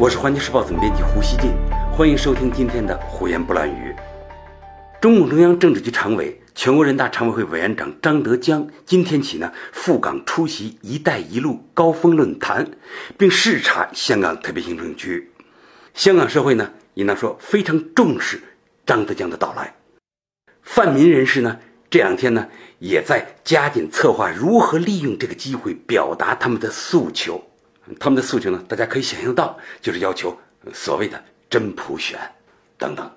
我是环球时报总编辑胡锡进，欢迎收听今天的胡言不乱语。中共中央政治局常委、全国人大常委会委员长张德江今天起呢赴港出席“一带一路”高峰论坛，并视察香港特别行政区。香港社会呢应当说非常重视张德江的到来。泛民人士呢这两天呢也在加紧策划如何利用这个机会表达他们的诉求。他们的诉求呢，大家可以想象到，就是要求所谓的真普选等等。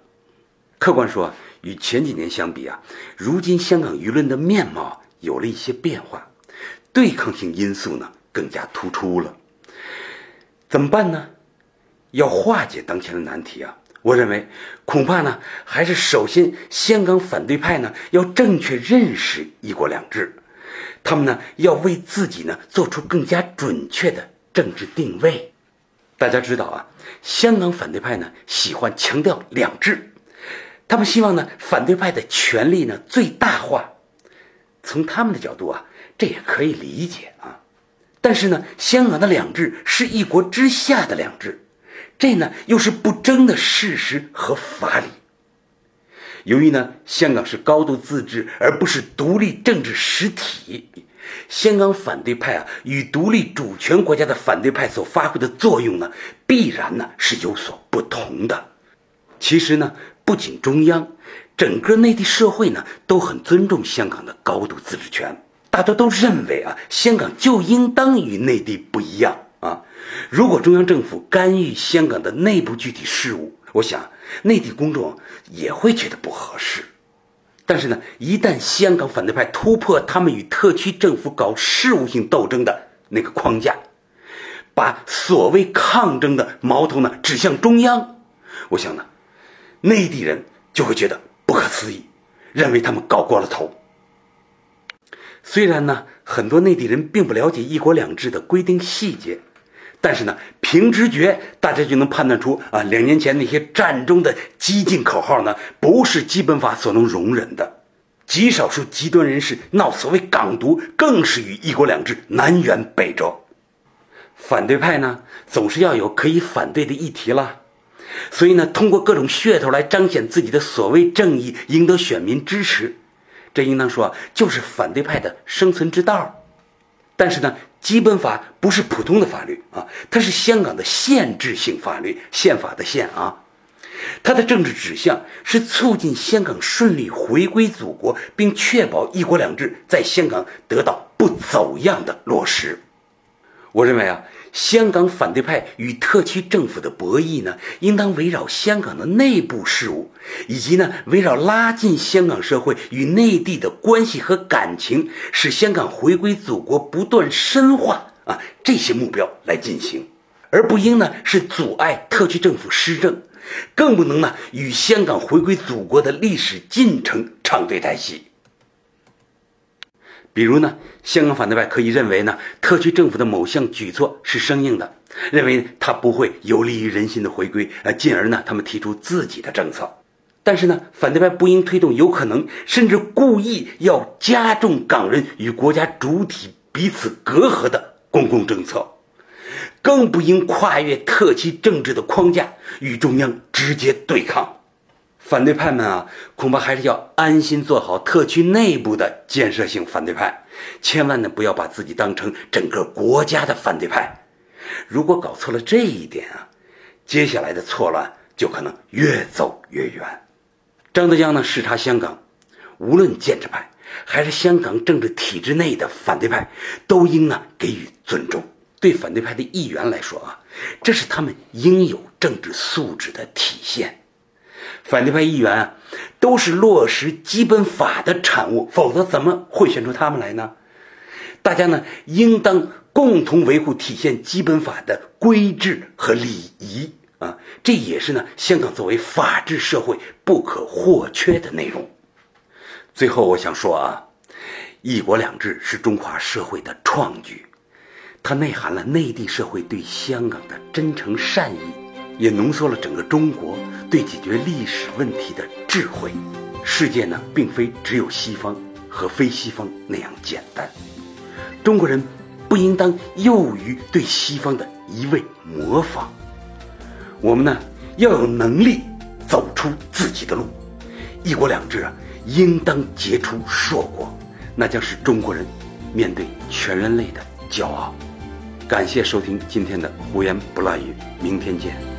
客观说，与前几年相比啊，如今香港舆论的面貌有了一些变化，对抗性因素呢更加突出了。怎么办呢？要化解当前的难题啊，我认为恐怕呢还是首先香港反对派呢要正确认识“一国两制”，他们呢要为自己呢做出更加准确的。政治定位，大家知道啊，香港反对派呢喜欢强调两制，他们希望呢反对派的权力呢最大化。从他们的角度啊，这也可以理解啊。但是呢，香港的两制是一国之下的两制，这呢又是不争的事实和法理。由于呢，香港是高度自治而不是独立政治实体。香港反对派啊，与独立主权国家的反对派所发挥的作用呢，必然呢是有所不同的。其实呢，不仅中央，整个内地社会呢都很尊重香港的高度自治权，大家都认为啊，香港就应当与内地不一样啊。如果中央政府干预香港的内部具体事务，我想内地公众也会觉得不合适。但是呢，一旦香港反对派突破他们与特区政府搞事务性斗争的那个框架，把所谓抗争的矛头呢指向中央，我想呢，内地人就会觉得不可思议，认为他们搞过了头。虽然呢，很多内地人并不了解“一国两制”的规定细节。但是呢，凭直觉，大家就能判断出啊，两年前那些战中的激进口号呢，不是基本法所能容忍的。极少数极端人士闹所谓港独，更是与一国两制南辕北辙。反对派呢，总是要有可以反对的议题啦，所以呢，通过各种噱头来彰显自己的所谓正义，赢得选民支持，这应当说就是反对派的生存之道。但是呢，基本法不是普通的法律啊，它是香港的限制性法律，宪法的宪啊。它的政治指向是促进香港顺利回归祖国，并确保一国两制在香港得到不走样的落实。我认为啊。香港反对派与特区政府的博弈呢，应当围绕香港的内部事务，以及呢围绕拉近香港社会与内地的关系和感情，使香港回归祖国不断深化啊这些目标来进行，而不应呢是阻碍特区政府施政，更不能呢与香港回归祖国的历史进程唱对台戏。比如呢，香港反对派可以认为呢，特区政府的某项举措是生硬的，认为它不会有利于人心的回归，呃，进而呢，他们提出自己的政策。但是呢，反对派不应推动有可能甚至故意要加重港人与国家主体彼此隔阂的公共政策，更不应跨越特区政治的框架与中央直接对抗。反对派们啊，恐怕还是要安心做好特区内部的建设性反对派，千万呢不要把自己当成整个国家的反对派。如果搞错了这一点啊，接下来的错乱就可能越走越远。张德江呢视察香港，无论建制派还是香港政治体制内的反对派，都应呢给予尊重。对反对派的议员来说啊，这是他们应有政治素质的体现。反对派议员啊，都是落实基本法的产物，否则怎么会选出他们来呢？大家呢，应当共同维护体现基本法的规制和礼仪啊，这也是呢，香港作为法治社会不可或缺的内容。最后，我想说啊，一国两制是中华社会的创举，它内涵了内地社会对香港的真诚善意。也浓缩了整个中国对解决历史问题的智慧。世界呢，并非只有西方和非西方那样简单。中国人不应当囿于对西方的一味模仿。我们呢要有能力走出自己的路，一国两制啊，应当结出硕果，那将是中国人面对全人类的骄傲。感谢收听今天的胡言不乱语，明天见。